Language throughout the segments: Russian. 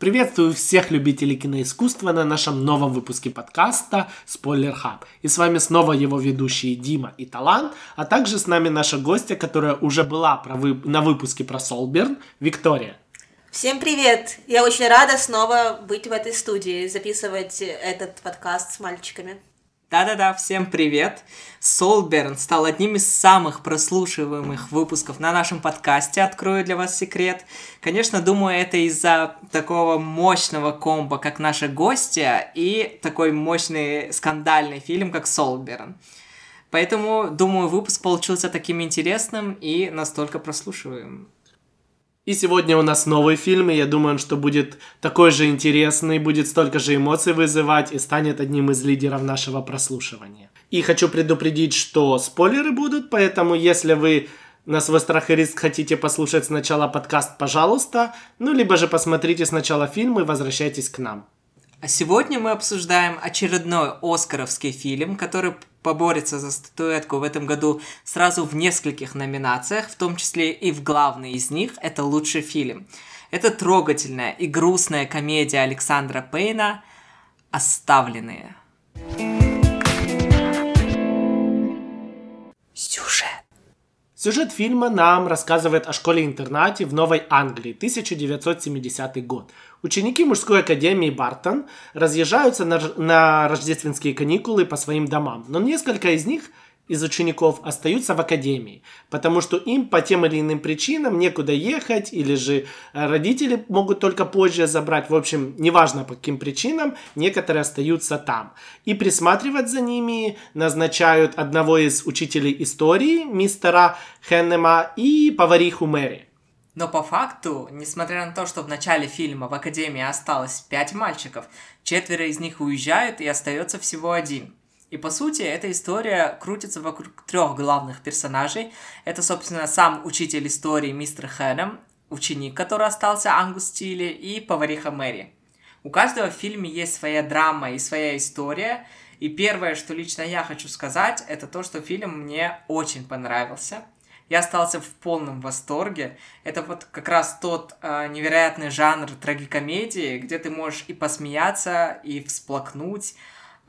Приветствую всех любителей киноискусства на нашем новом выпуске подкаста Spoiler Hub. И с вами снова его ведущие Дима и Талант, а также с нами наша гостья, которая уже была на выпуске про Солберн, Виктория. Всем привет! Я очень рада снова быть в этой студии, записывать этот подкаст с мальчиками. Да-да-да, всем привет! Солберн стал одним из самых прослушиваемых выпусков на нашем подкасте, открою для вас секрет. Конечно, думаю, это из-за такого мощного комбо, как наши гости, и такой мощный скандальный фильм, как Солберн. Поэтому, думаю, выпуск получился таким интересным и настолько прослушиваемым. И сегодня у нас новый фильм, и я думаю, что будет такой же интересный, будет столько же эмоций вызывать и станет одним из лидеров нашего прослушивания. И хочу предупредить, что спойлеры будут, поэтому если вы на свой страх и риск хотите послушать сначала подкаст, пожалуйста, ну либо же посмотрите сначала фильм и возвращайтесь к нам. А сегодня мы обсуждаем очередной оскаровский фильм, который поборется за статуэтку в этом году сразу в нескольких номинациях, в том числе и в главной из них – это лучший фильм. Это трогательная и грустная комедия Александра Пейна «Оставленные». Сюжет. Сюжет фильма нам рассказывает о школе-интернате в Новой Англии, 1970 год. Ученики мужской академии Бартон разъезжаются на, на рождественские каникулы по своим домам, но несколько из них из учеников остаются в академии, потому что им по тем или иным причинам некуда ехать, или же э, родители могут только позже забрать. В общем, неважно по каким причинам, некоторые остаются там. И присматривать за ними назначают одного из учителей истории, мистера Хеннема, и повариху Мэри. Но по факту, несмотря на то, что в начале фильма в Академии осталось пять мальчиков, четверо из них уезжают и остается всего один. И по сути, эта история крутится вокруг трех главных персонажей. Это, собственно, сам учитель истории мистер Хэнем, ученик, который остался Ангус Тилли, и повариха Мэри. У каждого в фильме есть своя драма и своя история. И первое, что лично я хочу сказать, это то, что фильм мне очень понравился – я остался в полном восторге. Это вот как раз тот э, невероятный жанр трагикомедии, где ты можешь и посмеяться, и всплакнуть.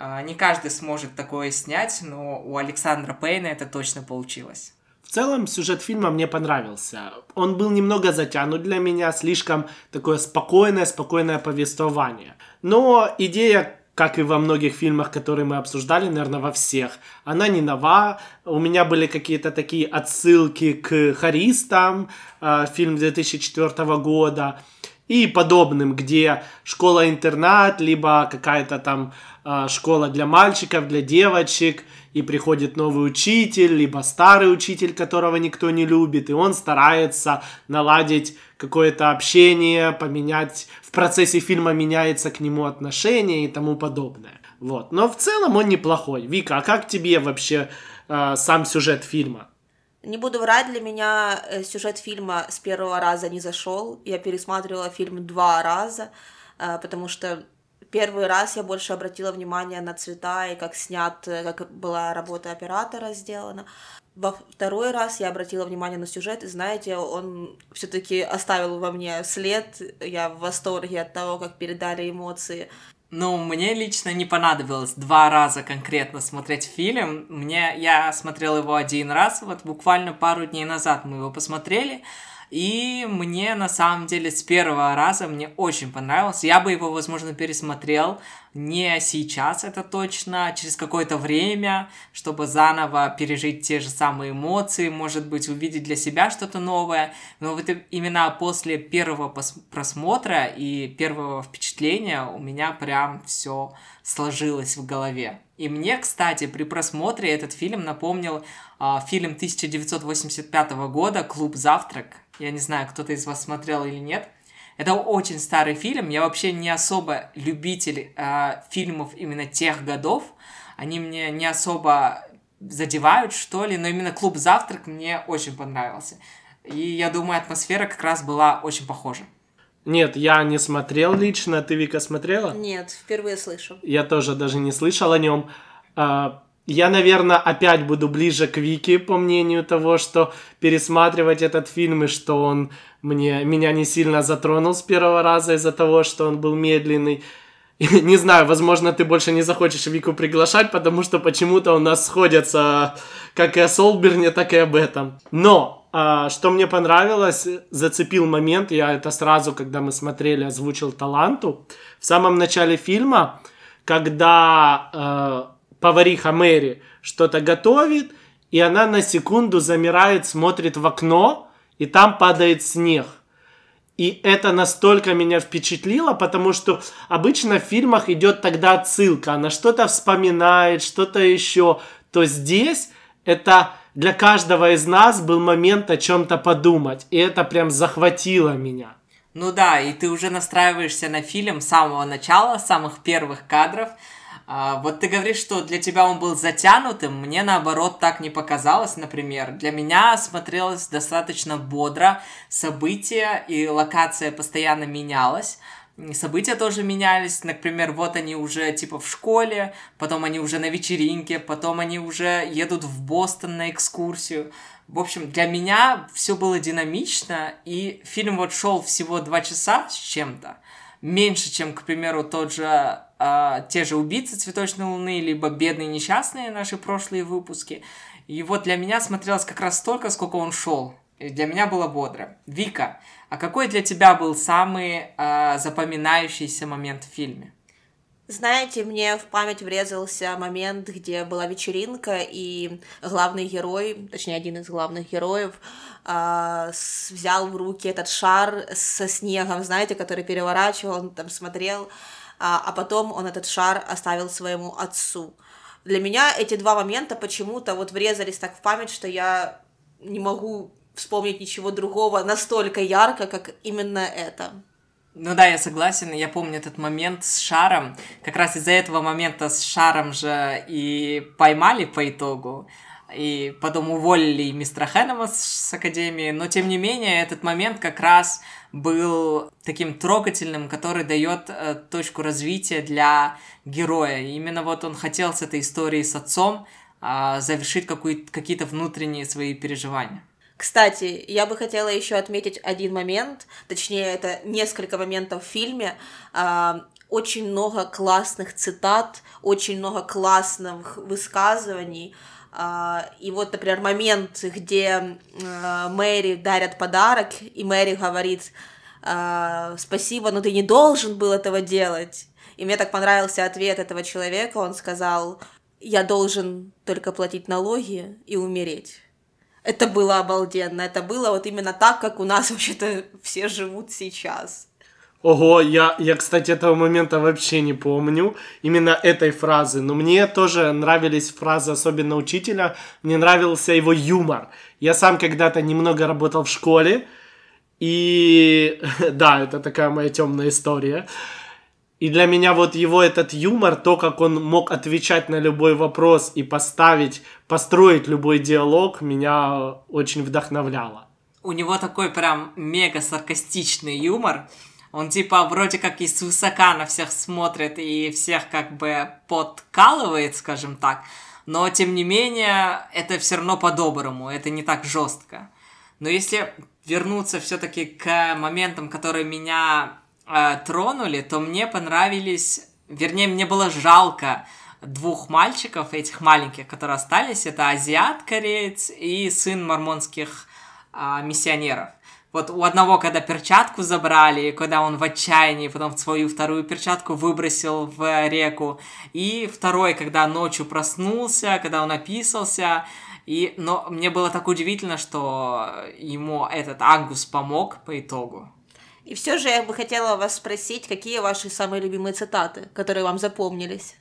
Э, не каждый сможет такое снять, но у Александра Пейна это точно получилось. В целом сюжет фильма мне понравился. Он был немного затянут для меня, слишком такое спокойное, спокойное повествование. Но идея как и во многих фильмах, которые мы обсуждали, наверное, во всех. Она не нова. У меня были какие-то такие отсылки к «Харистам», э, фильм 2004 года, и подобным, где школа-интернат, либо какая-то там э, школа для мальчиков, для девочек, и приходит новый учитель, либо старый учитель, которого никто не любит, и он старается наладить какое-то общение, поменять, в процессе фильма меняется к нему отношение и тому подобное. Вот. Но в целом он неплохой. Вика, а как тебе вообще э, сам сюжет фильма? Не буду врать, для меня э, сюжет фильма с первого раза не зашел. Я пересматривала фильм два раза, э, потому что первый раз я больше обратила внимание на цвета и как снят, э, как была работа оператора сделана. Во второй раз я обратила внимание на сюжет, и знаете, он все-таки оставил во мне след. Я в восторге от того, как передали эмоции. Ну, мне лично не понадобилось два раза конкретно смотреть фильм. Мне я смотрел его один раз, вот буквально пару дней назад мы его посмотрели. И мне на самом деле с первого раза мне очень понравился. Я бы его, возможно, пересмотрел не сейчас, это точно, а через какое-то время, чтобы заново пережить те же самые эмоции, может быть, увидеть для себя что-то новое. Но вот именно после первого просмотра и первого впечатления у меня прям все сложилось в голове. И мне, кстати, при просмотре этот фильм напомнил э, фильм 1985 года «Клуб завтрак». Я не знаю, кто-то из вас смотрел или нет. Это очень старый фильм. Я вообще не особо любитель э, фильмов именно тех годов. Они мне не особо задевают, что ли, но именно «Клуб завтрак» мне очень понравился. И я думаю, атмосфера как раз была очень похожа. Нет, я не смотрел лично. Ты, Вика, смотрела? Нет, впервые слышу. Я тоже даже не слышал о нем. А, я, наверное, опять буду ближе к Вике, по мнению того, что пересматривать этот фильм и что он мне, меня не сильно затронул с первого раза из-за того, что он был медленный. Не знаю, возможно, ты больше не захочешь Вику приглашать, потому что почему-то у нас сходятся как и о Солберне, так и об этом. Но а, что мне понравилось, зацепил момент, я это сразу, когда мы смотрели, озвучил таланту. В самом начале фильма, когда э, повариха Мэри что-то готовит, и она на секунду замирает, смотрит в окно, и там падает снег. И это настолько меня впечатлило, потому что обычно в фильмах идет тогда отсылка, она что-то вспоминает, что-то еще. То здесь это для каждого из нас был момент о чем-то подумать, и это прям захватило меня. Ну да, и ты уже настраиваешься на фильм с самого начала, с самых первых кадров. А, вот ты говоришь, что для тебя он был затянутым, мне наоборот так не показалось, например. Для меня смотрелось достаточно бодро, события и локация постоянно менялась события тоже менялись. Например, вот они уже типа в школе, потом они уже на вечеринке, потом они уже едут в Бостон на экскурсию. В общем, для меня все было динамично, и фильм вот шел всего два часа с чем-то. Меньше, чем, к примеру, тот же э, те же убийцы цветочной луны, либо бедные несчастные наши прошлые выпуски. И вот для меня смотрелось как раз столько, сколько он шел. И для меня было бодро. Вика, а какой для тебя был самый э, запоминающийся момент в фильме? Знаете, мне в память врезался момент, где была вечеринка, и главный герой, точнее, один из главных героев, э, взял в руки этот шар со снегом, знаете, который переворачивал, он там смотрел, а потом он этот шар оставил своему отцу. Для меня эти два момента почему-то вот врезались так в память, что я не могу вспомнить ничего другого настолько ярко, как именно это. Ну да, я согласен, я помню этот момент с шаром. Как раз из-за этого момента с шаром же и поймали по итогу. И потом уволили мистера Хэннема с Академии. Но тем не менее, этот момент как раз был таким трогательным, который дает э, точку развития для героя. И именно вот он хотел с этой историей с отцом э, завершить какие-то внутренние свои переживания. Кстати, я бы хотела еще отметить один момент, точнее, это несколько моментов в фильме. А, очень много классных цитат, очень много классных высказываний. А, и вот, например, момент, где а, Мэри дарят подарок, и Мэри говорит «Спасибо, но ты не должен был этого делать». И мне так понравился ответ этого человека. Он сказал «Я должен только платить налоги и умереть». Это было обалденно. Это было вот именно так, как у нас вообще-то все живут сейчас. Ого, я, я, кстати, этого момента вообще не помню, именно этой фразы, но мне тоже нравились фразы, особенно учителя, мне нравился его юмор. Я сам когда-то немного работал в школе, и да, это такая моя темная история. И для меня вот его этот юмор, то, как он мог отвечать на любой вопрос и поставить, построить любой диалог, меня очень вдохновляло. У него такой прям мега саркастичный юмор. Он типа вроде как и свысока на всех смотрит и всех как бы подкалывает, скажем так. Но тем не менее, это все равно по-доброму, это не так жестко. Но если вернуться все-таки к моментам, которые меня э, тронули, то мне понравились, вернее, мне было жалко двух мальчиков, этих маленьких, которые остались. Это азиат, кореец и сын мормонских э, миссионеров. Вот у одного, когда перчатку забрали, когда он в отчаянии потом свою вторую перчатку выбросил в реку. И второй, когда ночью проснулся, когда он описался. И, но мне было так удивительно, что ему этот Ангус помог по итогу. И все же я бы хотела вас спросить, какие ваши самые любимые цитаты, которые вам запомнились?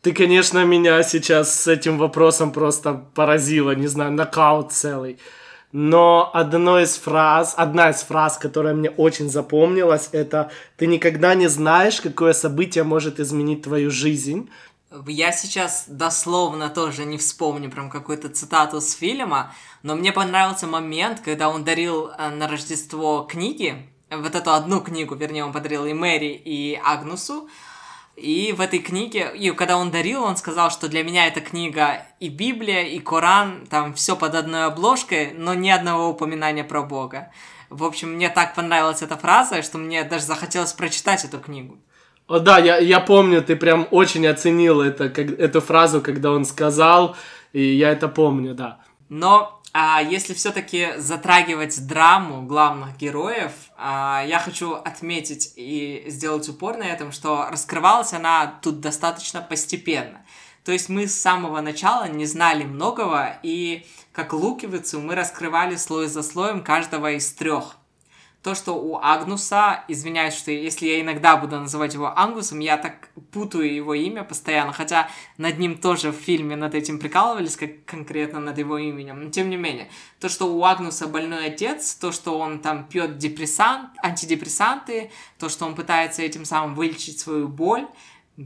Ты, конечно, меня сейчас с этим вопросом просто поразила, не знаю, нокаут целый. Но одна из фраз, одна из фраз, которая мне очень запомнилась, это «Ты никогда не знаешь, какое событие может изменить твою жизнь». Я сейчас дословно тоже не вспомню прям какую-то цитату с фильма, но мне понравился момент, когда он дарил э, на Рождество книги, вот эту одну книгу, вернее, он подарил и Мэри, и Агнусу. И в этой книге, и когда он дарил, он сказал, что для меня эта книга и Библия, и Коран, там все под одной обложкой, но ни одного упоминания про Бога. В общем, мне так понравилась эта фраза, что мне даже захотелось прочитать эту книгу. О, да, я, я помню, ты прям очень оценил это, как, эту фразу, когда он сказал, и я это помню, да. Но а если все-таки затрагивать драму главных героев, а, я хочу отметить и сделать упор на этом, что раскрывалась она тут достаточно постепенно. То есть мы с самого начала не знали многого, и как луковицу мы раскрывали слой за слоем каждого из трех то, что у Агнуса, извиняюсь, что если я иногда буду называть его Ангусом, я так путаю его имя постоянно, хотя над ним тоже в фильме над этим прикалывались, как конкретно над его именем, но тем не менее, то, что у Агнуса больной отец, то, что он там пьет депрессант, антидепрессанты, то, что он пытается этим самым вылечить свою боль,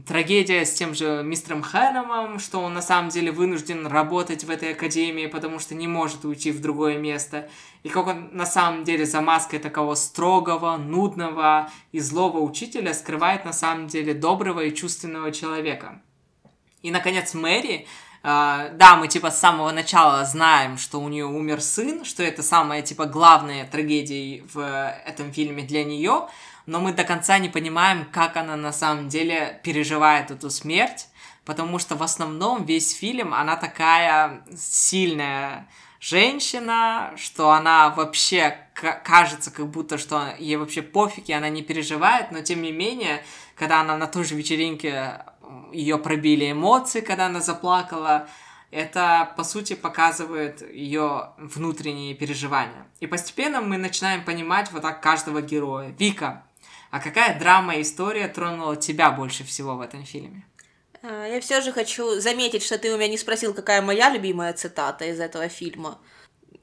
трагедия с тем же мистером Хэномом, что он на самом деле вынужден работать в этой академии, потому что не может уйти в другое место, и как он на самом деле за маской такого строгого, нудного и злого учителя скрывает на самом деле доброго и чувственного человека. И, наконец, Мэри, Uh, да, мы типа с самого начала знаем, что у нее умер сын, что это самая типа главная трагедия в этом фильме для нее, но мы до конца не понимаем, как она на самом деле переживает эту смерть, потому что в основном весь фильм она такая сильная женщина, что она вообще кажется, как будто, что ей вообще пофиг, и она не переживает, но тем не менее, когда она на той же вечеринке ее пробили эмоции, когда она заплакала, это, по сути, показывает ее внутренние переживания. И постепенно мы начинаем понимать вот так каждого героя. Вика, а какая драма и история тронула тебя больше всего в этом фильме? А, я все же хочу заметить, что ты у меня не спросил, какая моя любимая цитата из этого фильма.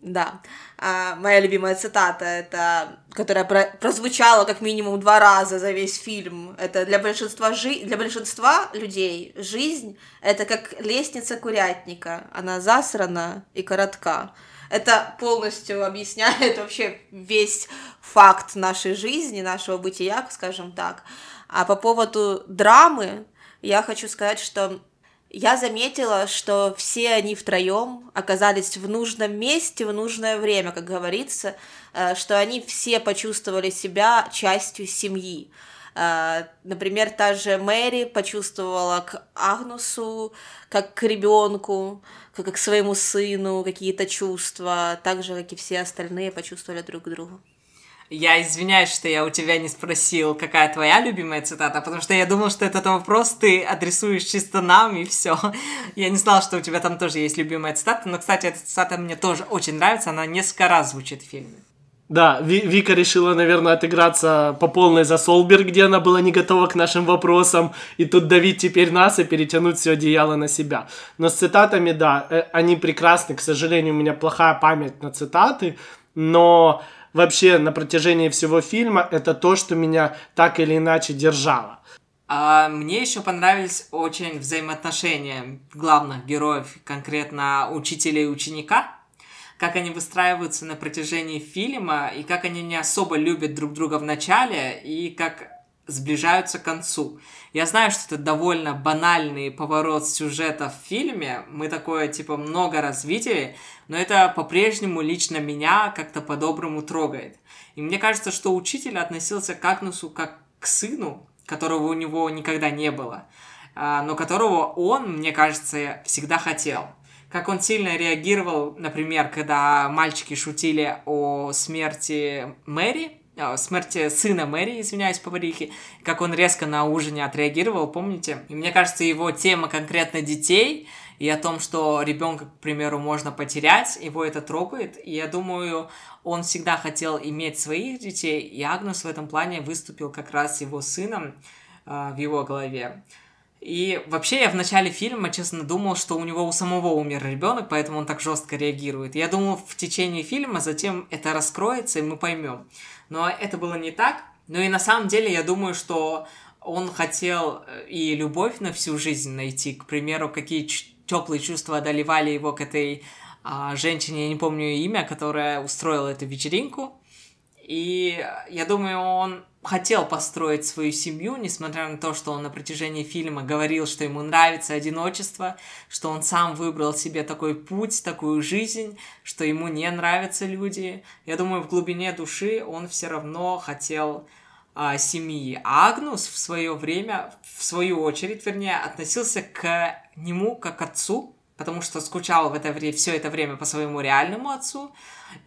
Да, а, моя любимая цитата, это, которая про прозвучала как минимум два раза за весь фильм. Это для большинства, жи для большинства людей жизнь — это как лестница курятника. Она засрана и коротка. Это полностью объясняет вообще весь факт нашей жизни, нашего бытия, скажем так. А по поводу драмы, я хочу сказать, что я заметила, что все они втроем оказались в нужном месте в нужное время, как говорится, э, что они все почувствовали себя частью семьи. Э, например, та же Мэри почувствовала к Агнусу, как к ребенку, как к своему сыну какие-то чувства, так же, как и все остальные почувствовали друг к другу. Я извиняюсь, что я у тебя не спросил, какая твоя любимая цитата, потому что я думал, что этот вопрос ты адресуешь чисто нам, и все. Я не знал, что у тебя там тоже есть любимая цитата, но, кстати, эта цитата мне тоже очень нравится, она несколько раз звучит в фильме. Да, Вика решила, наверное, отыграться по полной за Солберг, где она была не готова к нашим вопросам, и тут давить теперь нас и перетянуть все одеяло на себя. Но с цитатами, да, э, они прекрасны. К сожалению, у меня плохая память на цитаты, но вообще на протяжении всего фильма это то, что меня так или иначе держало. А мне еще понравились очень взаимоотношения главных героев, конкретно учителя и ученика как они выстраиваются на протяжении фильма, и как они не особо любят друг друга в начале, и как сближаются к концу. Я знаю, что это довольно банальный поворот сюжета в фильме, мы такое, типа, много раз видели, но это по-прежнему лично меня как-то по-доброму трогает. И мне кажется, что учитель относился к Агнусу как к сыну, которого у него никогда не было, а, но которого он, мне кажется, всегда хотел как он сильно реагировал, например, когда мальчики шутили о смерти Мэри, о смерти сына Мэри, извиняюсь, поварихи, как он резко на ужине отреагировал, помните? И мне кажется, его тема конкретно детей и о том, что ребенка, к примеру, можно потерять, его это трогает. И я думаю, он всегда хотел иметь своих детей, и Агнус в этом плане выступил как раз его сыном э, в его голове. И вообще я в начале фильма, честно, думал, что у него у самого умер ребенок, поэтому он так жестко реагирует. Я думал, в течение фильма затем это раскроется, и мы поймем. Но это было не так. Ну и на самом деле я думаю, что он хотел э, и любовь на всю жизнь найти. К примеру, какие теплые чувства одолевали его к этой а, женщине, я не помню ее имя, которая устроила эту вечеринку. И я думаю, он хотел построить свою семью, несмотря на то, что он на протяжении фильма говорил, что ему нравится одиночество, что он сам выбрал себе такой путь, такую жизнь, что ему не нравятся люди. Я думаю, в глубине души он все равно хотел а, семьи. А Агнус в свое время, в свою очередь, вернее, относился к нему как к отцу, потому что скучал в это время, все это время по своему реальному отцу,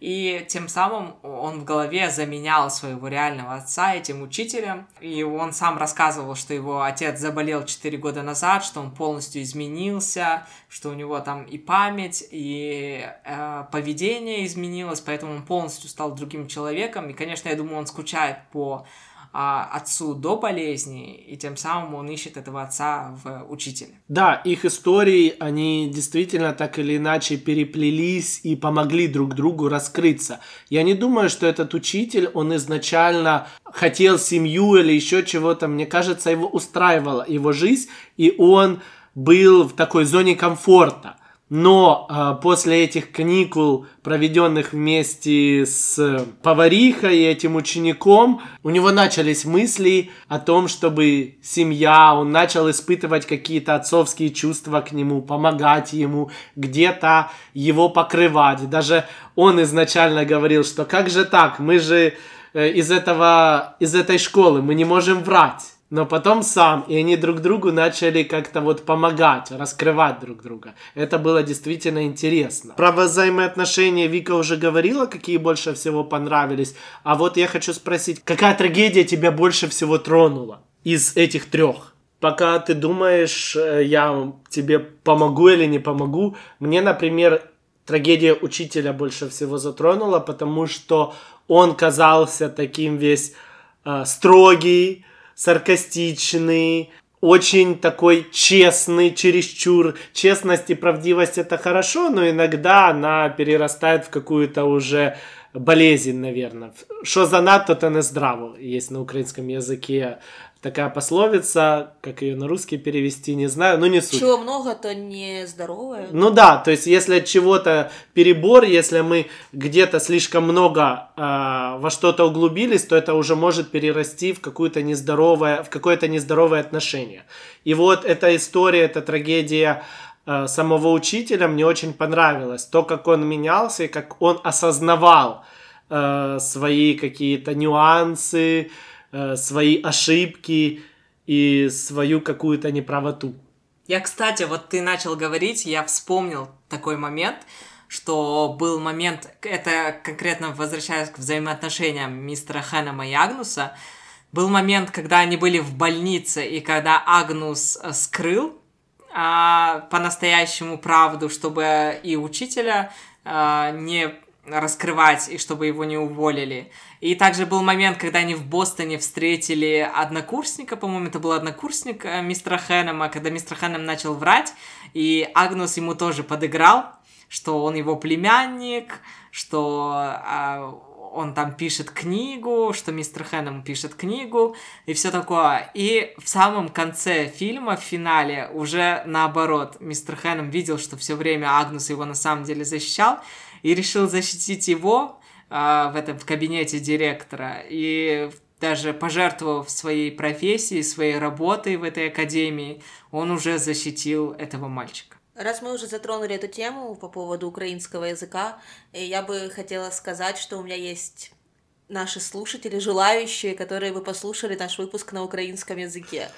и тем самым он в голове заменял своего реального отца этим учителем, и он сам рассказывал, что его отец заболел 4 года назад, что он полностью изменился, что у него там и память, и э, поведение изменилось, поэтому он полностью стал другим человеком, и, конечно, я думаю, он скучает по отцу до болезни, и тем самым он ищет этого отца в учителе. Да, их истории, они действительно так или иначе переплелись и помогли друг другу раскрыться. Я не думаю, что этот учитель, он изначально хотел семью или еще чего-то. Мне кажется, его устраивала его жизнь, и он был в такой зоне комфорта. Но э, после этих каникул, проведенных вместе с поварихой и этим учеником, у него начались мысли о том, чтобы семья, он начал испытывать какие-то отцовские чувства к нему, помогать ему, где-то его покрывать. Даже он изначально говорил, что как же так, мы же э, из, этого, из этой школы, мы не можем врать но потом сам, и они друг другу начали как-то вот помогать, раскрывать друг друга. Это было действительно интересно. Про взаимоотношения Вика уже говорила, какие больше всего понравились. А вот я хочу спросить, какая трагедия тебя больше всего тронула из этих трех? Пока ты думаешь, э, я тебе помогу или не помогу, мне, например, трагедия учителя больше всего затронула, потому что он казался таким весь э, строгий, саркастичный, очень такой честный, чересчур. Честность и правдивость это хорошо, но иногда она перерастает в какую-то уже болезнь, наверное. Что за надто, то не здраво, есть на украинском языке такая пословица, как ее на русский перевести, не знаю, но не суть. Чего много, то не здоровое. Ну да, то есть если от чего-то перебор, если мы где-то слишком много э, во что-то углубились, то это уже может перерасти в какое-то нездоровое, в какое-то нездоровое отношение. И вот эта история, эта трагедия э, самого учителя мне очень понравилась. То, как он менялся и как он осознавал э, свои какие-то нюансы, э, свои ошибки и свою какую-то неправоту. Я, кстати, вот ты начал говорить, я вспомнил такой момент, что был момент, это конкретно возвращаясь к взаимоотношениям мистера Хэнема и Агнуса, был момент, когда они были в больнице, и когда Агнус э, скрыл а, по-настоящему правду, чтобы и учителя а, не раскрывать, и чтобы его не уволили. И также был момент, когда они в Бостоне встретили однокурсника, по-моему, это был однокурсник э, мистера Хэннема, когда мистер Хэннем начал врать, и Агнус ему тоже подыграл, что он его племянник, что а, он там пишет книгу, что мистер Хэннем пишет книгу и все такое. И в самом конце фильма, в финале, уже наоборот, мистер Хэннем видел, что все время Агнус его на самом деле защищал, и решил защитить его а, в этом в кабинете директора и даже пожертвовав своей профессией, своей работой в этой академии, он уже защитил этого мальчика. Раз мы уже затронули эту тему по поводу украинского языка, я бы хотела сказать, что у меня есть наши слушатели, желающие, которые бы послушали наш выпуск на украинском языке.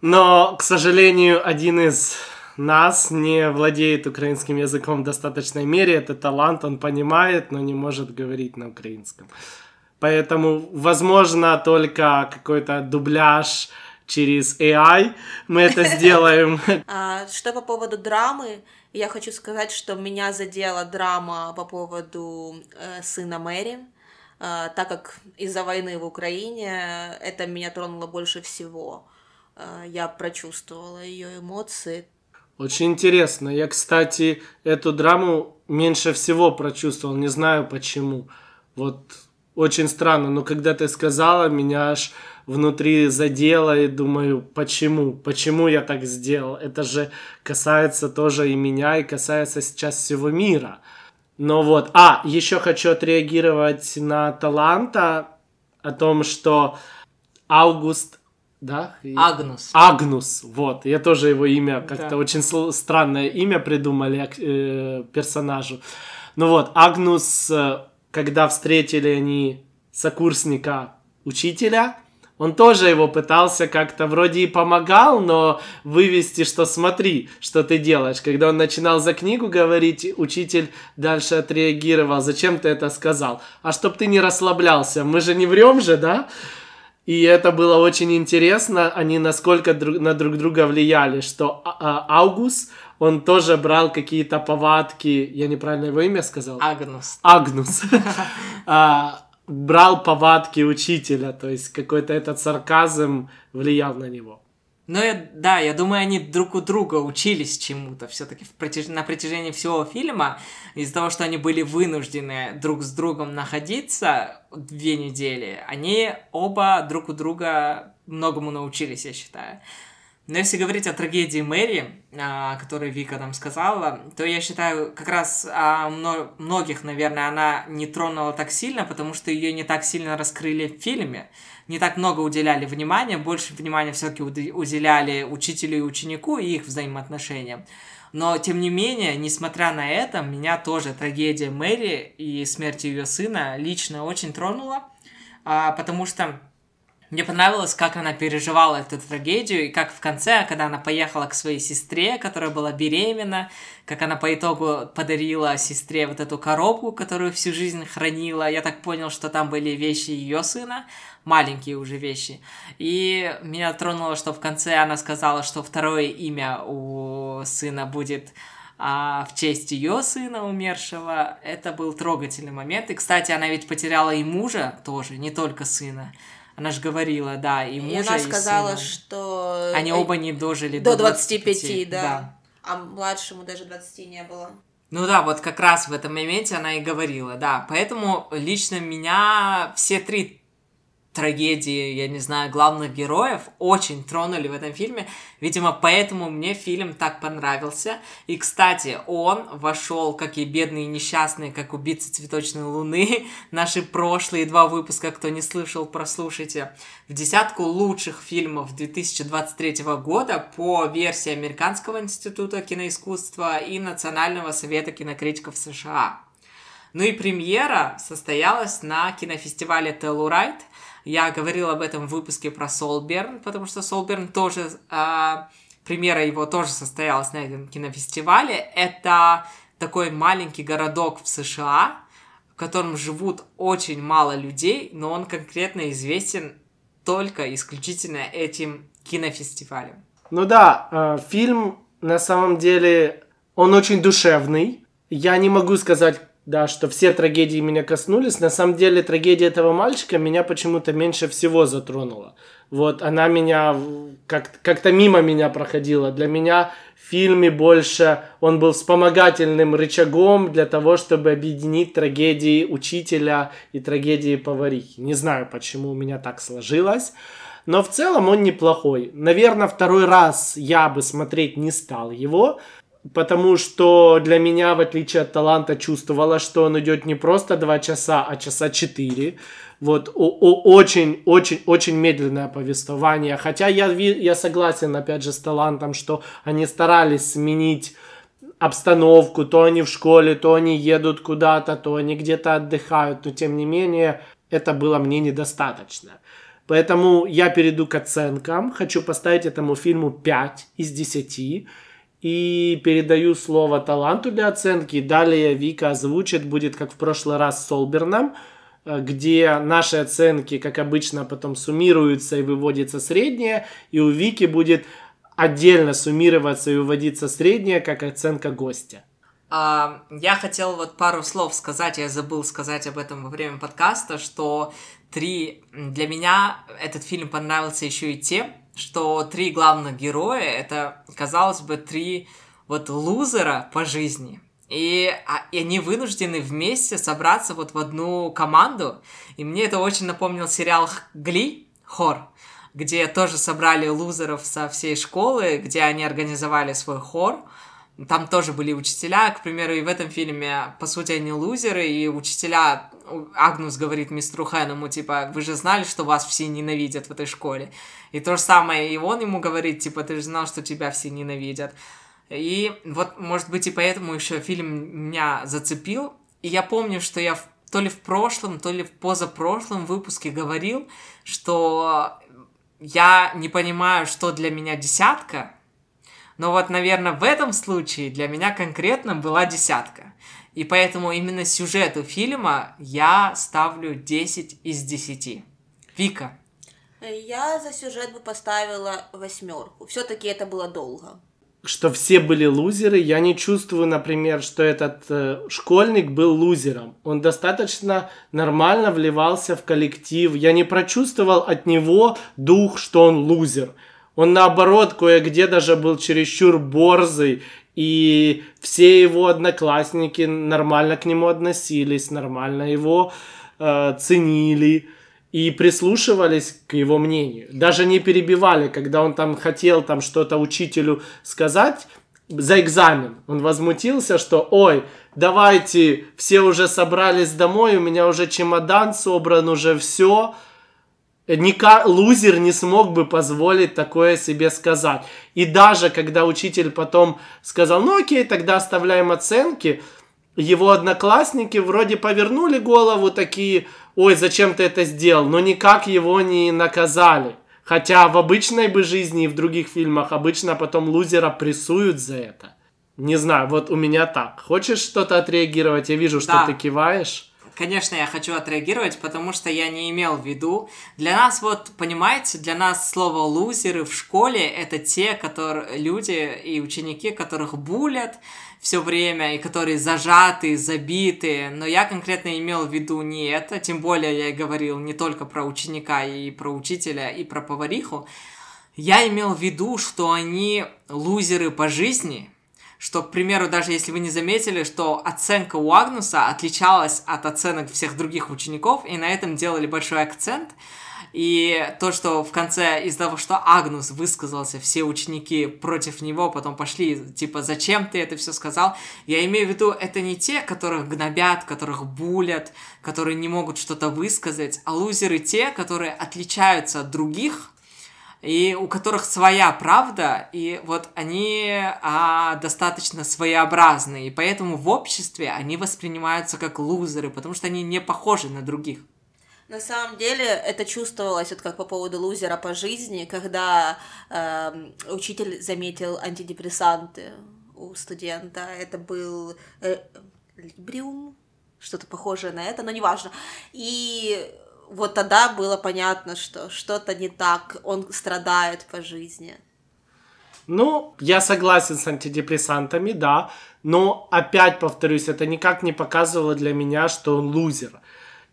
Но, к сожалению, один из нас не владеет украинским языком в достаточной мере. Это талант, он понимает, но не может говорить на украинском. Поэтому, возможно, только какой-то дубляж через AI мы это сделаем. А, что по поводу драмы, я хочу сказать, что меня задела драма по поводу э, сына Мэри, э, так как из-за войны в Украине это меня тронуло больше всего. Э, я прочувствовала ее эмоции, очень интересно. Я, кстати, эту драму меньше всего прочувствовал, не знаю почему. Вот очень странно, но когда ты сказала, меня аж внутри задело и думаю, почему? Почему я так сделал? Это же касается тоже и меня, и касается сейчас всего мира. Но вот, а, еще хочу отреагировать на таланта о том, что Август, да? Агнус. Агнус, вот, я тоже его имя, как-то Да. очень странное имя придумали э, персонажу. Ну вот, Агнус, э, когда встретили они сокурсника учителя, он тоже его пытался как-то вроде и помогал, но вывести, что смотри, что ты делаешь. Когда он начинал за книгу говорить, учитель дальше отреагировал, зачем ты это сказал? А чтоб ты не расслаблялся, мы же не врем же, да? И это было очень интересно, они насколько друг, на друг друга влияли, что А- а- Аугус, он тоже брал какие-то повадки, я неправильно его имя сказал? Агнус. Агнус а, брал повадки учителя, то есть какой-то этот сарказм влиял на него. Ну, да, я думаю, они друг у друга учились чему-то все-таки на протяжении всего фильма. Из-за того, что они были вынуждены друг с другом находиться две недели, они оба друг у друга многому научились, я считаю. Но если говорить о трагедии Мэри, а, о которой Вика там сказала, то я считаю, как раз а, мно- многих, наверное, она не тронула так сильно, потому что ее не так сильно раскрыли в фильме, не так много уделяли внимания, больше внимания все-таки уделяли учителю и ученику и их взаимоотношениям. Но, тем не менее, несмотря на это, меня тоже трагедия Мэри и смерть ее сына лично очень тронула, а, потому что мне понравилось, как она переживала эту трагедию, и как в конце, когда она поехала к своей сестре, которая была беременна, как она по итогу подарила сестре вот эту коробку, которую всю жизнь хранила. Я так понял, что там были вещи ее сына, маленькие уже вещи. И меня тронуло, что в конце она сказала, что второе имя у сына будет а, в честь ее сына умершего. Это был трогательный момент. И, кстати, она ведь потеряла и мужа тоже, не только сына. Она же говорила, да, и мужа, И она и сказала, сына. что... Они оба не дожили До до 25, да. А младшему даже 20 не было. Ну да, вот как раз в этом моменте она и говорила, да. Поэтому лично меня все три трагедии, я не знаю, главных героев очень тронули в этом фильме. Видимо, поэтому мне фильм так понравился. И, кстати, он вошел, как и бедные и несчастные, как убийцы цветочной луны. Наши прошлые два выпуска, кто не слышал, прослушайте. В десятку лучших фильмов 2023 года по версии Американского института киноискусства и Национального совета кинокритиков США. Ну и премьера состоялась на кинофестивале Telluride. Я говорил об этом в выпуске про Солберн, потому что Солберн тоже, а, премьера его тоже состоялась на этом кинофестивале. Это такой маленький городок в США, в котором живут очень мало людей, но он конкретно известен только исключительно этим кинофестивалем. Ну да, э, фильм на самом деле, он очень душевный. Я не могу сказать, да, что все трагедии меня коснулись. На самом деле трагедия этого мальчика меня почему-то меньше всего затронула. Вот она меня как- как-то мимо меня проходила. Для меня в фильме больше он был вспомогательным рычагом для того, чтобы объединить трагедии учителя и трагедии поварихи. Не знаю, почему у меня так сложилось. Но в целом он неплохой. Наверное, второй раз я бы смотреть не стал его, потому что для меня, в отличие от таланта, чувствовала, что он идет не просто два часа, а часа четыре. Вот очень-очень-очень медленное повествование. Хотя я, я согласен, опять же, с талантом, что они старались сменить обстановку, то они в школе, то они едут куда-то, то они где-то отдыхают, но тем не менее это было мне недостаточно. Поэтому я перейду к оценкам. Хочу поставить этому фильму 5 из 10. И передаю слово таланту для оценки. Далее Вика озвучит, будет как в прошлый раз с Солберном, э, где наши оценки, как обычно, потом суммируются и выводится среднее. И у Вики будет отдельно суммироваться и выводиться среднее, как оценка гостя. А, я хотел вот пару слов сказать, я забыл сказать об этом во время подкаста, что три... Для меня этот фильм понравился еще и тем, что три главных героя, это, казалось бы, три вот лузера по жизни. И, а- и они вынуждены вместе собраться вот в одну команду. И мне это очень напомнил сериал Гли, Хор, где тоже собрали лузеров со всей школы, где они организовали свой хор. Там тоже были учителя, к примеру, и в этом фильме, по сути, они лузеры, и учителя, Агнус говорит мистеру Хэнному, типа, вы же знали, что вас все ненавидят в этой школе. И то же самое и он ему говорит, типа, ты же знал, что тебя все ненавидят. И вот, может быть, и поэтому еще фильм меня зацепил. И я помню, что я то ли в прошлом, то ли в позапрошлом выпуске говорил, что я не понимаю, что для меня десятка, но вот, наверное, в этом случае для меня конкретно была десятка. И поэтому именно сюжету фильма я ставлю 10 из 10. Вика. Я за сюжет бы поставила восьмерку. Все-таки это было долго. Что все были лузеры. Я не чувствую, например, что этот э, школьник был лузером. Он достаточно нормально вливался в коллектив. Я не прочувствовал от него дух, что он лузер. Он наоборот кое-где даже был чересчур борзый, и все его одноклассники нормально к нему относились, нормально его э, ценили и прислушивались к его мнению. Даже не перебивали, когда он там хотел там что-то учителю сказать за экзамен. Он возмутился, что ой, давайте, все уже собрались домой, у меня уже чемодан собран, уже все Ника, лузер не смог бы позволить такое себе сказать. И даже когда учитель потом сказал, ну окей, тогда оставляем оценки, его одноклассники вроде повернули голову такие, ой, зачем ты это сделал, но никак его не наказали. Хотя в обычной бы жизни и в других фильмах обычно потом лузера прессуют за это. Не знаю, вот у меня так. Хочешь что-то отреагировать? Я вижу, что да. ты киваешь конечно, я хочу отреагировать, потому что я не имел в виду. Для нас, вот, понимаете, для нас слово лузеры в школе это те, которые люди и ученики, которых булят все время и которые зажаты, забиты. Но я конкретно имел в виду не это, тем более я говорил не только про ученика и про учителя и про повариху. Я имел в виду, что они лузеры по жизни, что, к примеру, даже если вы не заметили, что оценка у Агнуса отличалась от оценок всех других учеников, и на этом делали большой акцент. И то, что в конце из-за того, что Агнус высказался, все ученики против него потом пошли, типа, зачем ты это все сказал? Я имею в виду, это не те, которых гнобят, которых булят, которые не могут что-то высказать, а лузеры те, которые отличаются от других, и у которых своя правда, и вот они а, достаточно своеобразные, и поэтому в обществе они воспринимаются как лузеры, потому что они не похожи на других. На самом деле это чувствовалось вот как по поводу лузера по жизни, когда э, учитель заметил антидепрессанты у студента. Это был э, Либриум, что-то похожее на это, но неважно. И вот тогда было понятно, что что-то не так, он страдает по жизни. Ну, я согласен с антидепрессантами, да, но опять повторюсь, это никак не показывало для меня, что он лузер.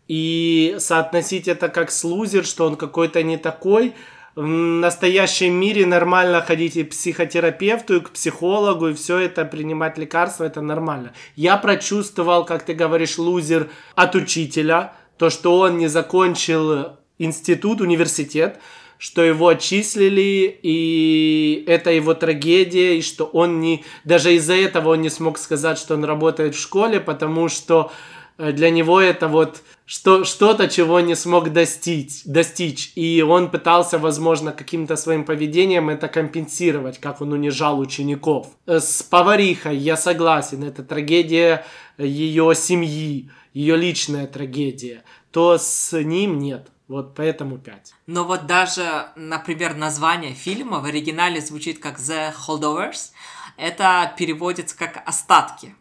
И соотносить это как с лузер, что он какой-то не такой, в настоящем мире нормально ходить и к психотерапевту, и к психологу, и все это, принимать лекарства, это нормально. Я прочувствовал, как ты говоришь, лузер от учителя, то, что он не закончил институт, университет, что его отчислили, и это его трагедия, и что он не... Даже из-за этого он не смог сказать, что он работает в школе, потому что э, для него это вот что, что-то, чего не смог достичь, достичь. И он пытался, возможно, каким-то своим поведением это компенсировать, как он унижал учеников. Э, с поварихой я согласен, это трагедия ее семьи ее личная трагедия, то с ним нет. Вот поэтому 5. Но вот даже, например, название фильма в оригинале звучит как The Holdovers. Это переводится как «остатки»,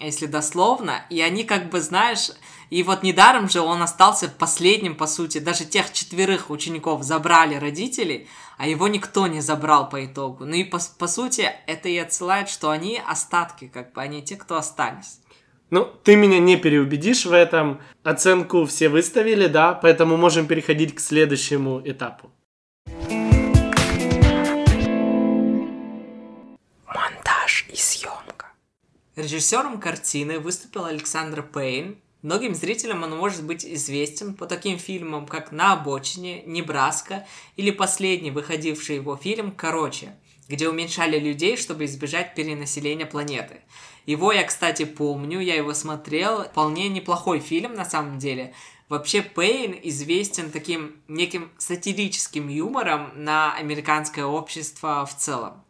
если дословно. И они как бы, знаешь, и вот недаром же он остался последним, по сути. Даже тех четверых учеников забрали родители, а его никто не забрал по итогу. Ну и по, по сути это и отсылает, что они остатки, как бы они те, кто остались. Ну, ты меня не переубедишь в этом. Оценку все выставили, да, поэтому можем переходить к следующему этапу. Монтаж и съемка. Режиссером картины выступил Александр Пейн. Многим зрителям он может быть известен по таким фильмам, как «На обочине», «Небраска» или последний выходивший его фильм «Короче». где уменьшали людей, чтобы избежать перенаселения планеты. Его я, кстати, помню, я его смотрел. Вполне неплохой фильм, на самом деле. Вообще Пейн известен таким неким сатирическим юмором на американское общество в целом.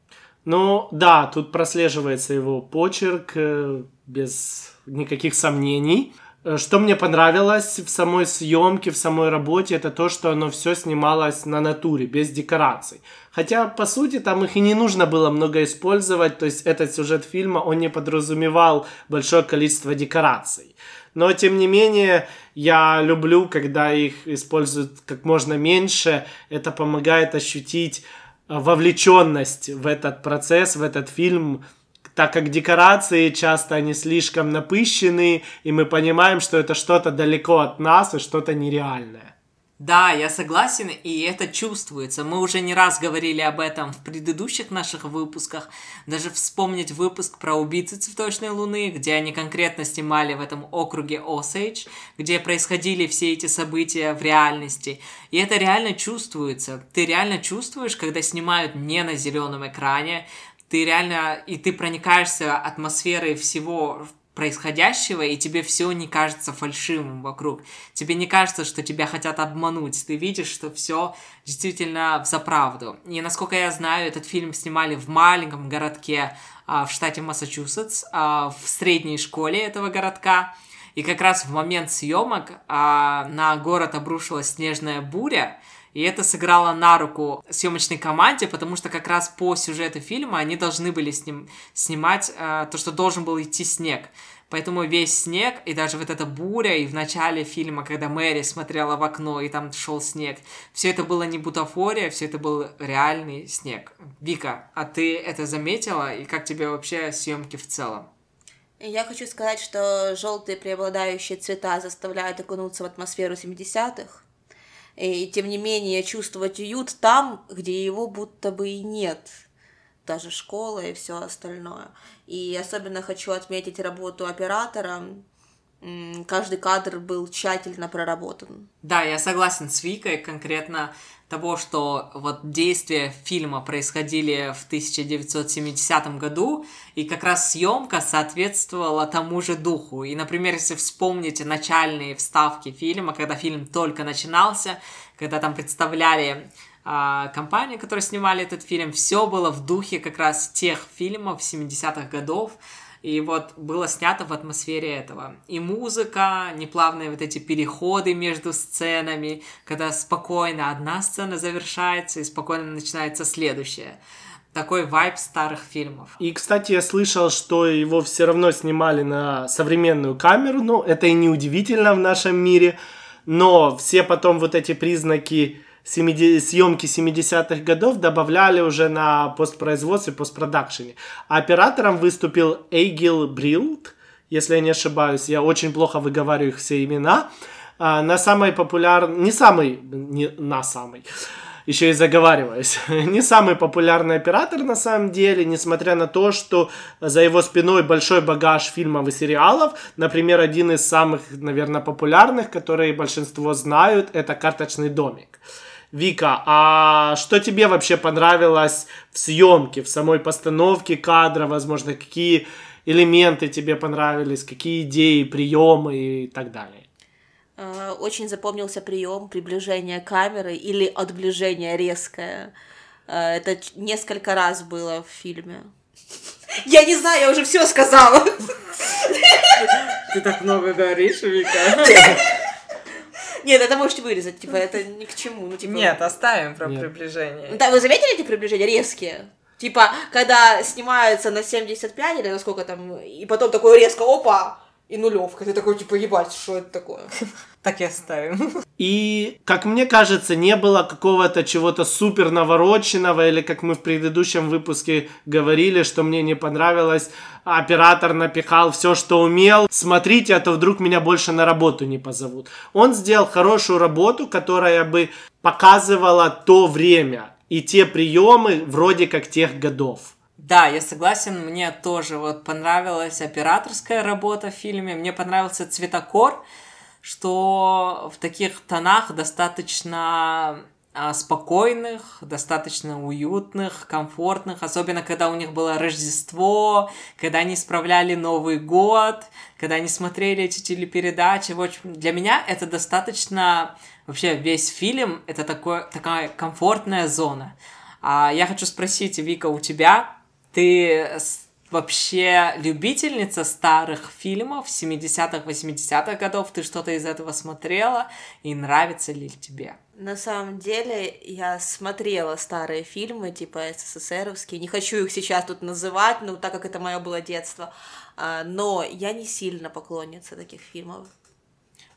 Ну, да, тут прослеживается его почерк э, без никаких сомнений. Э, что мне понравилось в самой съемке, в самой работе, это то, что оно все снималось на натуре, без декораций. Хотя, по сути, там их и не нужно было много использовать, то есть этот сюжет фильма, он не подразумевал большое количество декораций. Но, тем не менее, я люблю, когда их используют как можно меньше, это помогает ощутить э, вовлеченность в этот процесс, в этот фильм, так как декорации часто они слишком напыщенные, и мы понимаем, что это что-то далеко от нас и что-то нереальное. Да, я согласен, и это чувствуется. Мы уже не раз говорили об этом в предыдущих наших выпусках. Даже вспомнить выпуск про убийцы цветочной луны, где они конкретно снимали в этом округе Осейдж, где происходили все эти события в реальности. И это реально чувствуется. Ты реально чувствуешь, когда снимают не на зеленом экране, ты реально, и ты проникаешься атмосферой всего происходящего, и тебе все не кажется фальшивым вокруг. Тебе не кажется, что тебя хотят обмануть. Ты видишь, что все действительно за правду. И насколько я знаю, этот фильм снимали в маленьком городке а, в штате Массачусетс, а, в средней школе этого городка. И как раз в момент съемок а, на город обрушилась снежная буря, и это сыграло на руку съемочной команде, потому что как раз по сюжету фильма они должны были с ним снимать э, то, что должен был идти снег. Поэтому весь снег, и даже вот эта буря, и в начале фильма, когда Мэри смотрела в окно, и там шел снег, все это было не бутафория, все это был реальный снег. Вика, а ты это заметила, и как тебе вообще съемки в целом? Я хочу сказать, что желтые преобладающие цвета заставляют окунуться в атмосферу 70-х и тем не менее чувствовать уют там, где его будто бы и нет, даже школа и все остальное. И особенно хочу отметить работу оператора. Каждый кадр был тщательно проработан. Да, я согласен с Викой конкретно того, что вот действия фильма происходили в 1970 году, и как раз съемка соответствовала тому же духу. И, например, если вспомните начальные вставки фильма, когда фильм только начинался, когда там представляли а, компании, которые снимали этот фильм, все было в духе как раз тех фильмов 70-х годов, и вот было снято в атмосфере этого. И музыка, неплавные вот эти переходы между сценами, когда спокойно одна сцена завершается и спокойно начинается следующая. Такой вайб старых фильмов. И, кстати, я слышал, что его все равно снимали на современную камеру, но это и не удивительно в нашем мире. Но все потом вот эти признаки 70, съемки 70-х годов добавляли уже на постпроизводстве, постпродакшене. А оператором выступил Эйгил Брилд, если я не ошибаюсь, я очень плохо выговариваю их все имена, а, на самой популярной, не самый, не на самый, еще и заговариваюсь, не самый популярный оператор на самом деле, несмотря на то, что за его спиной большой багаж фильмов и сериалов. Например, один из самых, наверное, популярных, которые большинство знают, это «Карточный домик». Вика, а что тебе вообще понравилось в съемке, в самой постановке кадра, возможно, какие элементы тебе понравились, какие идеи, приемы и так далее? Э, очень запомнился прием приближения камеры или отближение резкое. Э, это несколько раз было в фильме. Я не знаю, я уже все сказала. Ты так много говоришь, Вика. Нет, это можете вырезать, типа, это ни к чему. Ну, типа... Нет, оставим про Нет. приближение. Да, вы заметили эти приближения резкие? Типа, когда снимаются на 75 или на сколько там, и потом такое резко, опа, и нулевка. Ты такой, типа, ебать, что это такое? Так и оставим. И, как мне кажется, не было какого-то чего-то супер навороченного, или как мы в предыдущем выпуске говорили, что мне не понравилось, оператор напихал все, что умел. Смотрите, а то вдруг меня больше на работу не позовут. Он сделал хорошую работу, которая бы показывала то время и те приемы вроде как тех годов. Да, я согласен, мне тоже вот понравилась операторская работа в фильме, мне понравился цветокор, что в таких тонах достаточно а, спокойных, достаточно уютных, комфортных, особенно когда у них было Рождество, когда они справляли Новый год, когда они смотрели эти телепередачи. В общем, для меня это достаточно... Вообще весь фильм — это такое, такая комфортная зона. А я хочу спросить, Вика, у тебя ты вообще любительница старых фильмов 70-х, 80-х годов? Ты что-то из этого смотрела? И нравится ли тебе? На самом деле, я смотрела старые фильмы, типа СССРовские. Не хочу их сейчас тут называть, ну, так как это мое было детство. А, но я не сильно поклонница таких фильмов.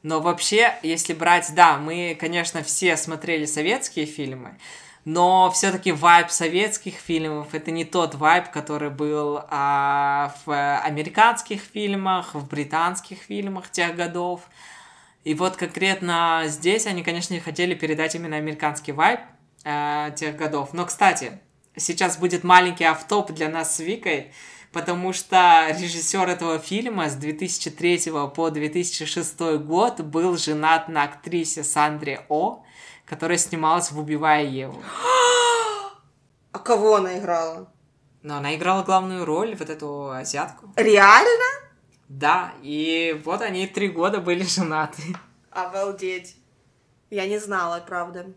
Но вообще, если брать, да, мы, конечно, все смотрели советские фильмы, но все-таки вайб советских фильмов это не тот вайб, который был а, в американских фильмах, в британских фильмах тех годов. И вот конкретно здесь они, конечно, хотели передать именно американский вайб а, тех годов. Но, кстати, сейчас будет маленький автоп для нас с Викой, потому что режиссер этого фильма с 2003 по 2006 год был женат на актрисе Сандре О, которая снималась в «Убивая Еву». А кого она играла? Ну, она играла главную роль, вот эту азиатку. Реально? Да, и вот они три года были женаты. Обалдеть. Я не знала, правда.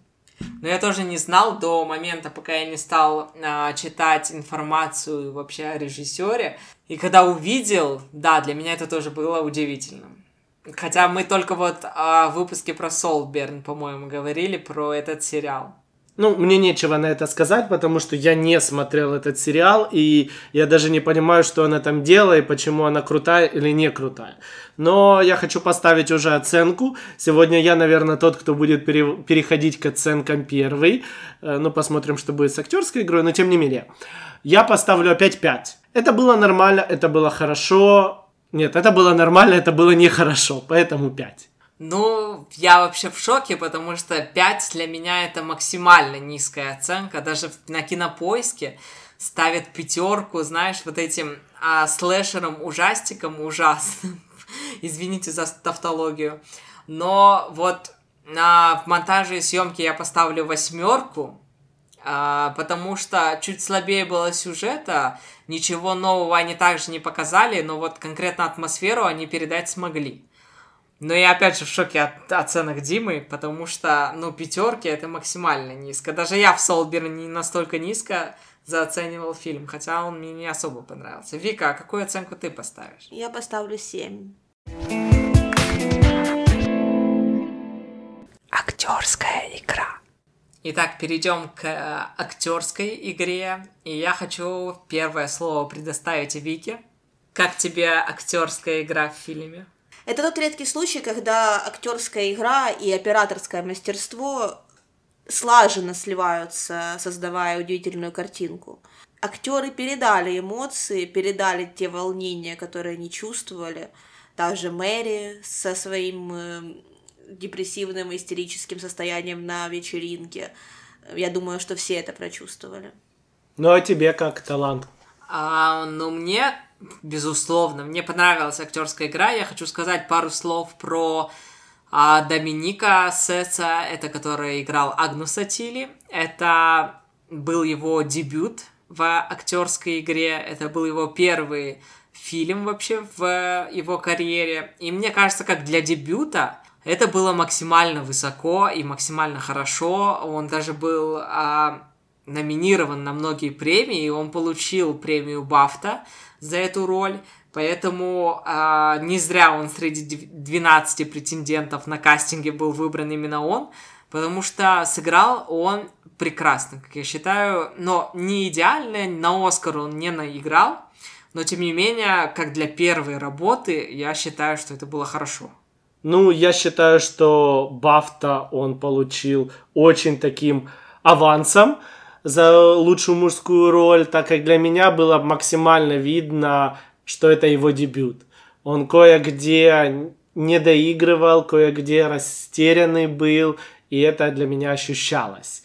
Но я тоже не знал до момента, пока я не стал а, читать информацию вообще о режиссере. И когда увидел, да, для меня это тоже было удивительным. Хотя мы только вот в выпуске про Солберн, по-моему, говорили про этот сериал. Ну, мне нечего на это сказать, потому что я не смотрел этот сериал, и я даже не понимаю, что она там делает, почему она крутая или не крутая. Но я хочу поставить уже оценку. Сегодня я, наверное, тот, кто будет пере- переходить к оценкам первый. Э, ну, посмотрим, что будет с актерской игрой, но тем не менее. Я поставлю опять 5. Это было нормально, это было хорошо, нет, это было нормально, это было нехорошо, поэтому 5. Ну, я вообще в шоке, потому что 5 для меня это максимально низкая оценка. Даже на кинопоиске ставят пятерку, знаешь, вот этим а, слэшером, ужастиком ужасным. Извините за тавтологию. Но вот на монтаже и съемке я поставлю восьмерку, а, потому что чуть слабее было сюжета, ничего нового они также не показали, но вот конкретно атмосферу они передать смогли. Но я опять же в шоке от оценок Димы, потому что, ну, пятерки это максимально низко. Даже я в Солбер не настолько низко заоценивал фильм, хотя он мне не особо понравился. Вика, а какую оценку ты поставишь? Я поставлю 7. Актерская игра. Итак, перейдем к э, актерской игре. И я хочу первое слово предоставить Вике. Как тебе актерская игра в фильме? Это тот редкий случай, когда актерская игра и операторское мастерство слаженно сливаются, создавая удивительную картинку. Актеры передали эмоции, передали те волнения, которые они чувствовали. Также Мэри со своим э, депрессивным истерическим состоянием на вечеринке. Я думаю, что все это прочувствовали. Ну а тебе как талант? А, ну мне, безусловно, мне понравилась актерская игра. Я хочу сказать пару слов про а, Доминика Сеца, это который играл Агнуса Тили. Это был его дебют в актерской игре. Это был его первый фильм вообще в его карьере. И мне кажется, как для дебюта это было максимально высоко и максимально хорошо. Он даже был а, номинирован на многие премии, он получил премию Бафта за эту роль. Поэтому а, не зря он среди 12 претендентов на кастинге был выбран именно он, потому что сыграл он прекрасно, как я считаю, но не идеально, на Оскар он не наиграл, но тем не менее, как для первой работы, я считаю, что это было хорошо. Ну, я считаю, что Бафта он получил очень таким авансом за лучшую мужскую роль, так как для меня было максимально видно, что это его дебют. Он кое-где не доигрывал, кое-где растерянный был, и это для меня ощущалось.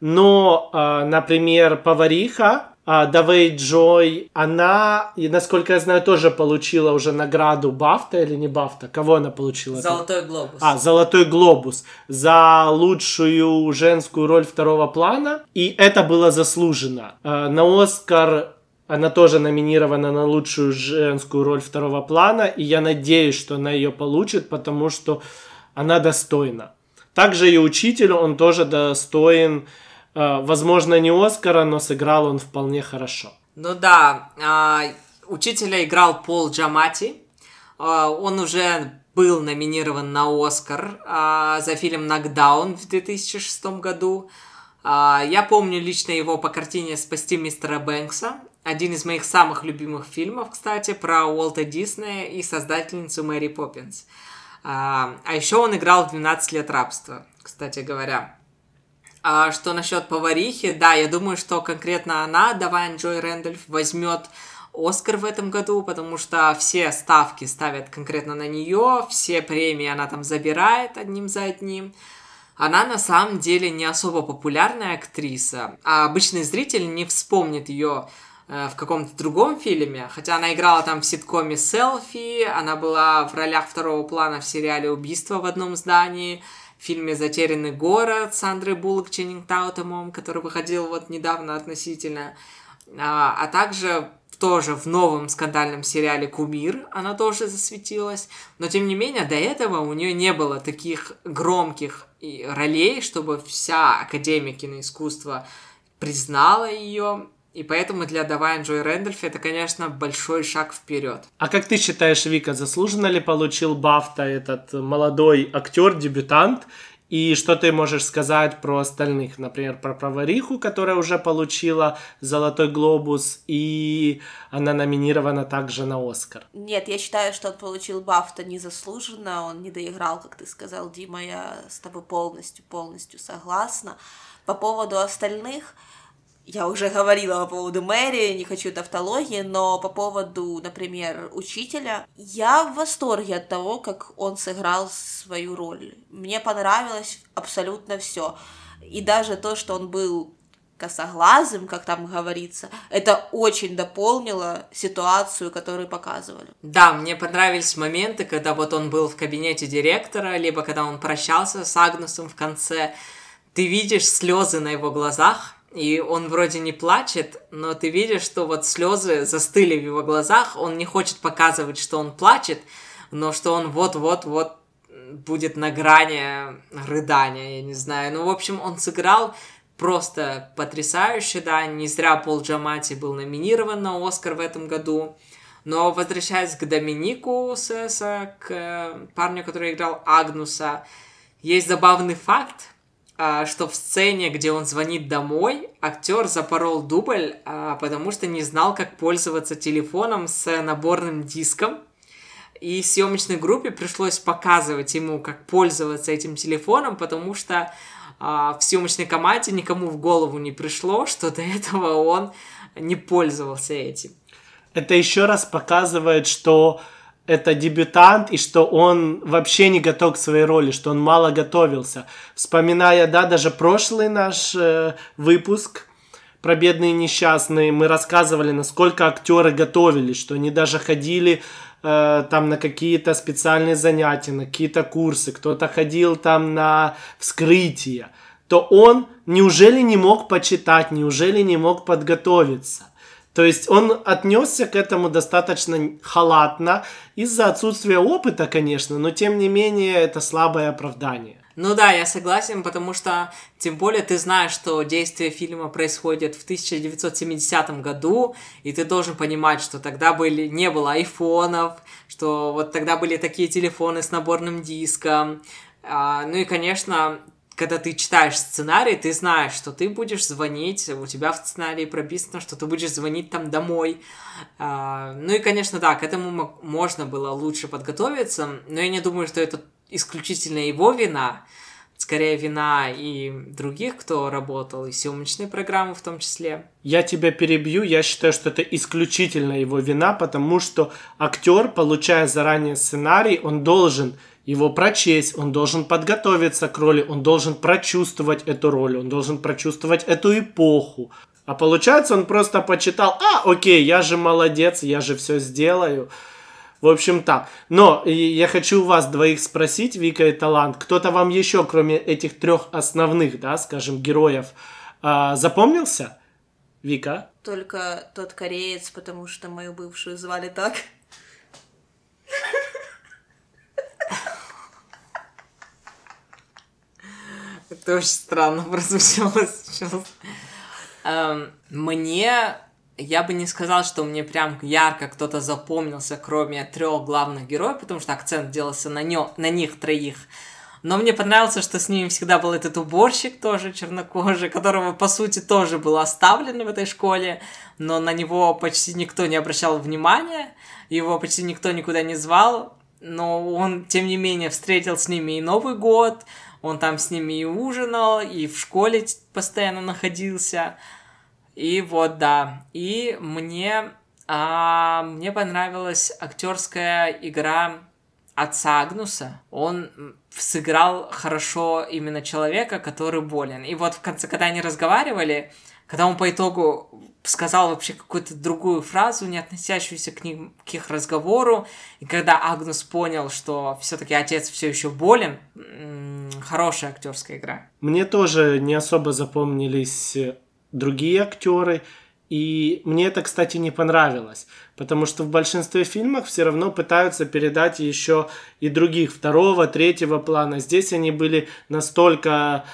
Но, а, например, повариха а, Давей Джой, она, насколько я знаю, тоже получила уже награду Бафта или не Бафта? Кого она получила? Золотой глобус. А, Золотой глобус за лучшую женскую роль второго плана. И это было заслуженно. А, на Оскар она тоже номинирована на лучшую женскую роль второго плана. И я надеюсь, что она ее получит, потому что она достойна. Также и учитель, он тоже достоин возможно, не Оскара, но сыграл он вполне хорошо. Ну да, а, учителя играл Пол Джамати. А, он уже был номинирован на Оскар а, за фильм «Нокдаун» в 2006 году. Я помню лично его по картине «Спасти мистера Бэнкса». Один из моих самых любимых фильмов, кстати, про Уолта Диснея и создательницу Мэри Поппинс. А еще он играл в «12 лет рабства», кстати говоря. А что насчет поварихи, да, я думаю, что конкретно она, Давайн Джой Рэндольф, возьмет Оскар в этом году, потому что все ставки ставят конкретно на нее, все премии она там забирает одним за одним. Она на самом деле не особо популярная актриса, а обычный зритель не вспомнит ее э, в каком-то другом фильме, хотя она играла там в ситкоме «Селфи», она была в ролях второго плана в сериале «Убийство в одном здании», фильме «Затерянный город» с Андрей Буллок, Ченнинг Таутомом, который выходил вот недавно относительно, а, а также тоже в новом скандальном сериале «Кумир» она тоже засветилась, но тем не менее до этого у нее не было таких громких ролей, чтобы вся Академия киноискусства признала ее и поэтому для Давайн Джой Рэндольф это, конечно, большой шаг вперед. А как ты считаешь, Вика, заслуженно ли получил Бафта этот молодой актер, дебютант? И что ты можешь сказать про остальных? Например, про Провариху, которая уже получила Золотой Глобус, и она номинирована также на Оскар. Нет, я считаю, что он получил Бафта незаслуженно, он не доиграл, как ты сказал, Дима, я с тобой полностью, полностью согласна. По поводу остальных, я уже говорила по поводу Мэри, не хочу тавтологии, но по поводу, например, учителя, я в восторге от того, как он сыграл свою роль. Мне понравилось абсолютно все. И даже то, что он был косоглазым, как там говорится, это очень дополнило ситуацию, которую показывали. Да, мне понравились моменты, когда вот он был в кабинете директора, либо когда он прощался с Агнусом в конце. Ты видишь слезы на его глазах, и он вроде не плачет, но ты видишь, что вот слезы застыли в его глазах, он не хочет показывать, что он плачет, но что он вот-вот-вот будет на грани рыдания, я не знаю. Ну, в общем, он сыграл просто потрясающе, да, не зря Пол Джамати был номинирован на Оскар в этом году. Но возвращаясь к Доминику Сесса, к парню, который играл Агнуса, есть забавный факт, что в сцене, где он звонит домой, актер запорол дубль, а, потому что не знал, как пользоваться телефоном с наборным диском. И съемочной группе пришлось показывать ему, как пользоваться этим телефоном, потому что а, в съемочной команде никому в голову не пришло, что до этого он не пользовался этим. Это еще раз показывает, что это дебютант, и что он вообще не готов к своей роли, что он мало готовился. Вспоминая, да, даже прошлый наш э, выпуск про бедные несчастные, мы рассказывали, насколько актеры готовились, что они даже ходили э, там на какие-то специальные занятия, на какие-то курсы, кто-то ходил там на вскрытие, то он неужели не мог почитать, неужели не мог подготовиться? То есть он отнесся к этому достаточно халатно из-за отсутствия опыта, конечно, но тем не менее это слабое оправдание. Ну да, я согласен, потому что тем более ты знаешь, что действие фильма происходит в 1970 году, и ты должен понимать, что тогда были, не было айфонов, что вот тогда были такие телефоны с наборным диском. А, ну и, конечно, когда ты читаешь сценарий, ты знаешь, что ты будешь звонить, у тебя в сценарии прописано, что ты будешь звонить там домой. А, ну и, конечно, да, к этому можно было лучше подготовиться, но я не думаю, что это исключительно его вина, скорее вина и других, кто работал, и съемочные программы в том числе. Я тебя перебью, я считаю, что это исключительно его вина, потому что актер, получая заранее сценарий, он должен его прочесть, он должен подготовиться к роли, он должен прочувствовать эту роль, он должен прочувствовать эту эпоху. А получается, он просто почитал, а, окей, я же молодец, я же все сделаю. В общем, так. Но я хочу у вас двоих спросить, Вика и Талант, кто-то вам еще, кроме этих трех основных, да, скажем, героев, а, запомнился? Вика? Только тот кореец, потому что мою бывшую звали так. Это очень странно прозвучало сейчас. Эм, мне я бы не сказал, что мне прям ярко кто-то запомнился, кроме трех главных героев, потому что акцент делался на, нё, на них троих. Но мне понравилось, что с ними всегда был этот уборщик тоже чернокожий, которого, по сути, тоже был оставлен в этой школе, но на него почти никто не обращал внимания, его почти никто никуда не звал, но он, тем не менее, встретил с ними и Новый год, он там с ними и ужинал, и в школе постоянно находился. И вот, да. И мне, а, мне понравилась актерская игра отца Агнуса. Он сыграл хорошо именно человека, который болен. И вот в конце, когда они разговаривали, когда он по итогу сказал вообще какую-то другую фразу, не относящуюся к, ним, к их разговору, и когда Агнус понял, что все-таки отец все еще болен, хорошая актерская игра. Мне тоже не особо запомнились другие актеры, и мне это, кстати, не понравилось, потому что в большинстве фильмов все равно пытаются передать еще и других второго, третьего плана. Здесь они были настолько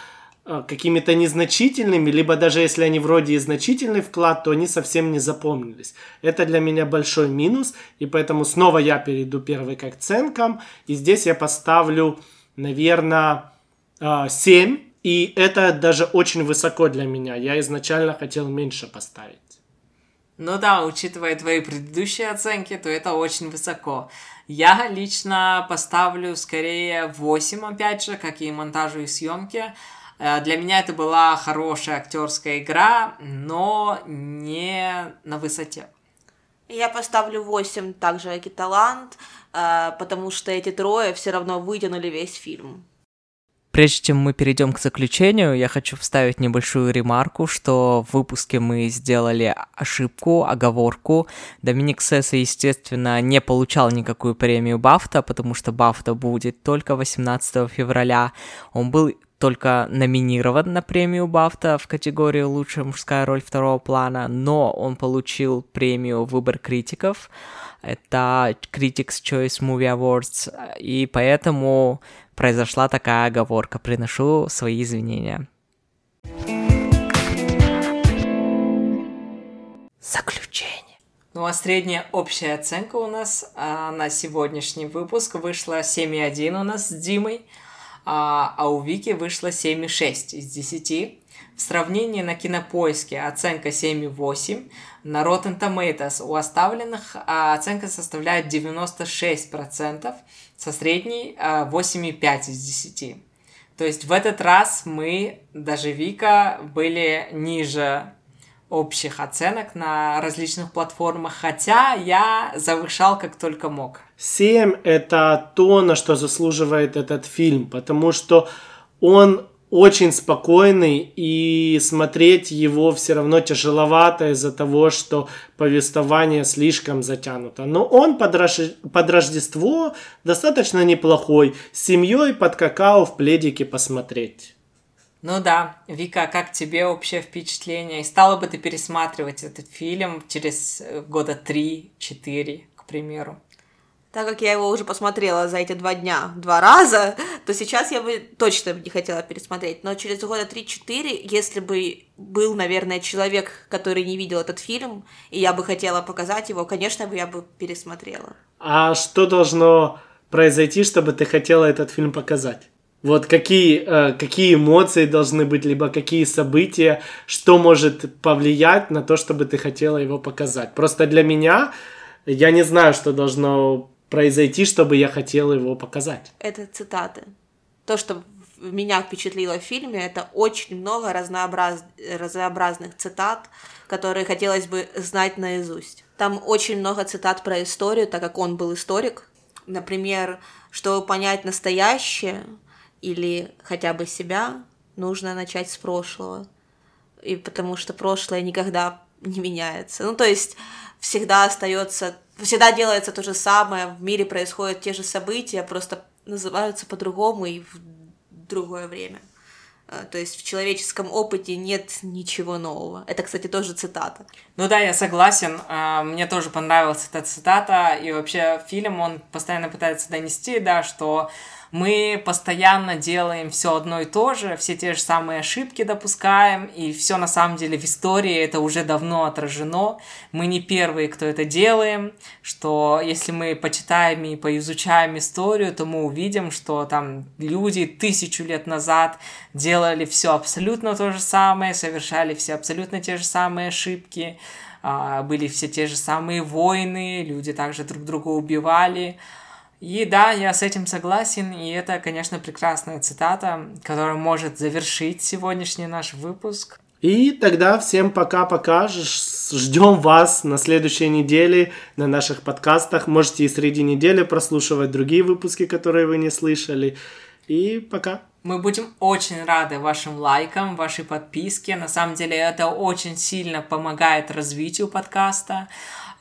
какими-то незначительными, либо даже если они вроде и значительный вклад, то они совсем не запомнились. Это для меня большой минус, и поэтому снова я перейду первый к оценкам, и здесь я поставлю, наверное, 7, э, и это даже очень высоко для меня. Я изначально хотел меньше поставить. Ну да, учитывая твои предыдущие оценки, то это очень высоко. Я лично поставлю скорее 8, опять же, как и монтажу и съемки. Э, для меня это была хорошая актерская игра, но не на высоте. Я поставлю 8 также как и талант, э, потому что эти трое все равно вытянули весь фильм. Прежде чем мы перейдем к заключению, я хочу вставить небольшую ремарку, что в выпуске мы сделали ошибку, оговорку. Доминик Сесса, естественно, не получал никакую премию Бафта, потому что Бафта будет только 18 февраля. Он был только номинирован на премию Бафта в категории «Лучшая мужская роль второго плана», но он получил премию «Выбор критиков», это Critics' Choice Movie Awards, и поэтому произошла такая оговорка. Приношу свои извинения. Заключение. Ну а средняя общая оценка у нас а, на сегодняшний выпуск вышла 7,1 у нас с Димой а, а у Вики вышло 7,6 из 10. В сравнении на кинопоиске оценка 7,8, на Rotten Tomatoes у оставленных а, оценка составляет 96%, со средней а, 8,5 из 10. То есть в этот раз мы, даже Вика, были ниже общих оценок на различных платформах, хотя я завышал как только мог. 7 это то, на что заслуживает этот фильм, потому что он очень спокойный, и смотреть его все равно тяжеловато из-за того, что повествование слишком затянуто. Но он под, Рож... под Рождество достаточно неплохой, с семьей под какао в пледике посмотреть. Ну да, Вика, как тебе общее впечатление? И стала бы ты пересматривать этот фильм через э, года 3-4, к примеру? Так как я его уже посмотрела за эти два дня два раза, то сейчас я бы точно не хотела пересмотреть. Но через года 3-4, если бы был, наверное, человек, который не видел этот фильм, и я бы хотела показать его, конечно бы я бы пересмотрела. А что должно произойти, чтобы ты хотела этот фильм показать? Вот какие, э, какие эмоции должны быть, либо какие события, что может повлиять на то, чтобы ты хотела его показать. Просто для меня, я не знаю, что должно произойти, чтобы я хотела его показать. Это цитаты. То, что меня впечатлило в фильме, это очень много разнообраз... разнообразных цитат, которые хотелось бы знать наизусть. Там очень много цитат про историю, так как он был историк. Например, чтобы понять настоящее, или хотя бы себя, нужно начать с прошлого. и потому что прошлое никогда не меняется. Ну, то есть всегда остается, всегда делается то же самое, в мире происходят те же события, просто называются по-другому и в другое время. Э, то есть в человеческом опыте нет ничего нового. Это, кстати, тоже цитата. Ну да, я согласен. А, мне тоже понравилась эта цитата. И вообще фильм, он постоянно пытается донести, да, что мы постоянно делаем все одно и то же, все те же самые ошибки допускаем, и все на самом деле в истории это уже давно отражено. Мы не первые, кто это делаем, что если мы почитаем и поизучаем историю, то мы увидим, что там люди тысячу лет назад делали все абсолютно то же самое, совершали все абсолютно те же самые ошибки, а, были все те же самые войны, люди также друг друга убивали, и да, я с этим согласен, и это, конечно, прекрасная цитата, которая может завершить сегодняшний наш выпуск. И тогда всем пока-пока. Ждем вас на следующей неделе на наших подкастах. Можете и среди недели прослушивать другие выпуски, которые вы не слышали. И пока. Мы будем очень рады вашим лайкам, вашей подписке. На самом деле это очень сильно помогает развитию подкаста.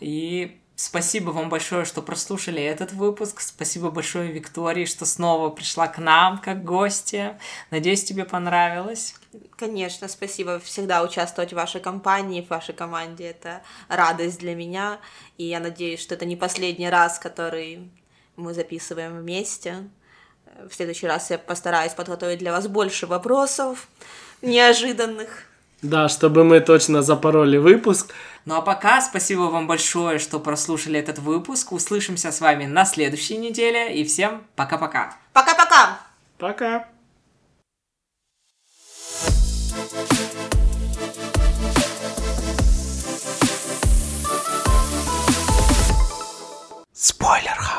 И Спасибо вам большое, что прослушали этот выпуск. Спасибо большое Виктории, что снова пришла к нам как гостья. Надеюсь, тебе понравилось. Конечно, спасибо. Всегда участвовать в вашей компании, в вашей команде. Это радость для меня. И я надеюсь, что это не последний раз, который мы записываем вместе. В следующий раз я постараюсь подготовить для вас больше вопросов неожиданных. Да, чтобы мы точно запороли выпуск. Ну а пока спасибо вам большое, что прослушали этот выпуск. Услышимся с вами на следующей неделе. И всем пока-пока. Пока-пока. Пока. Спойлер.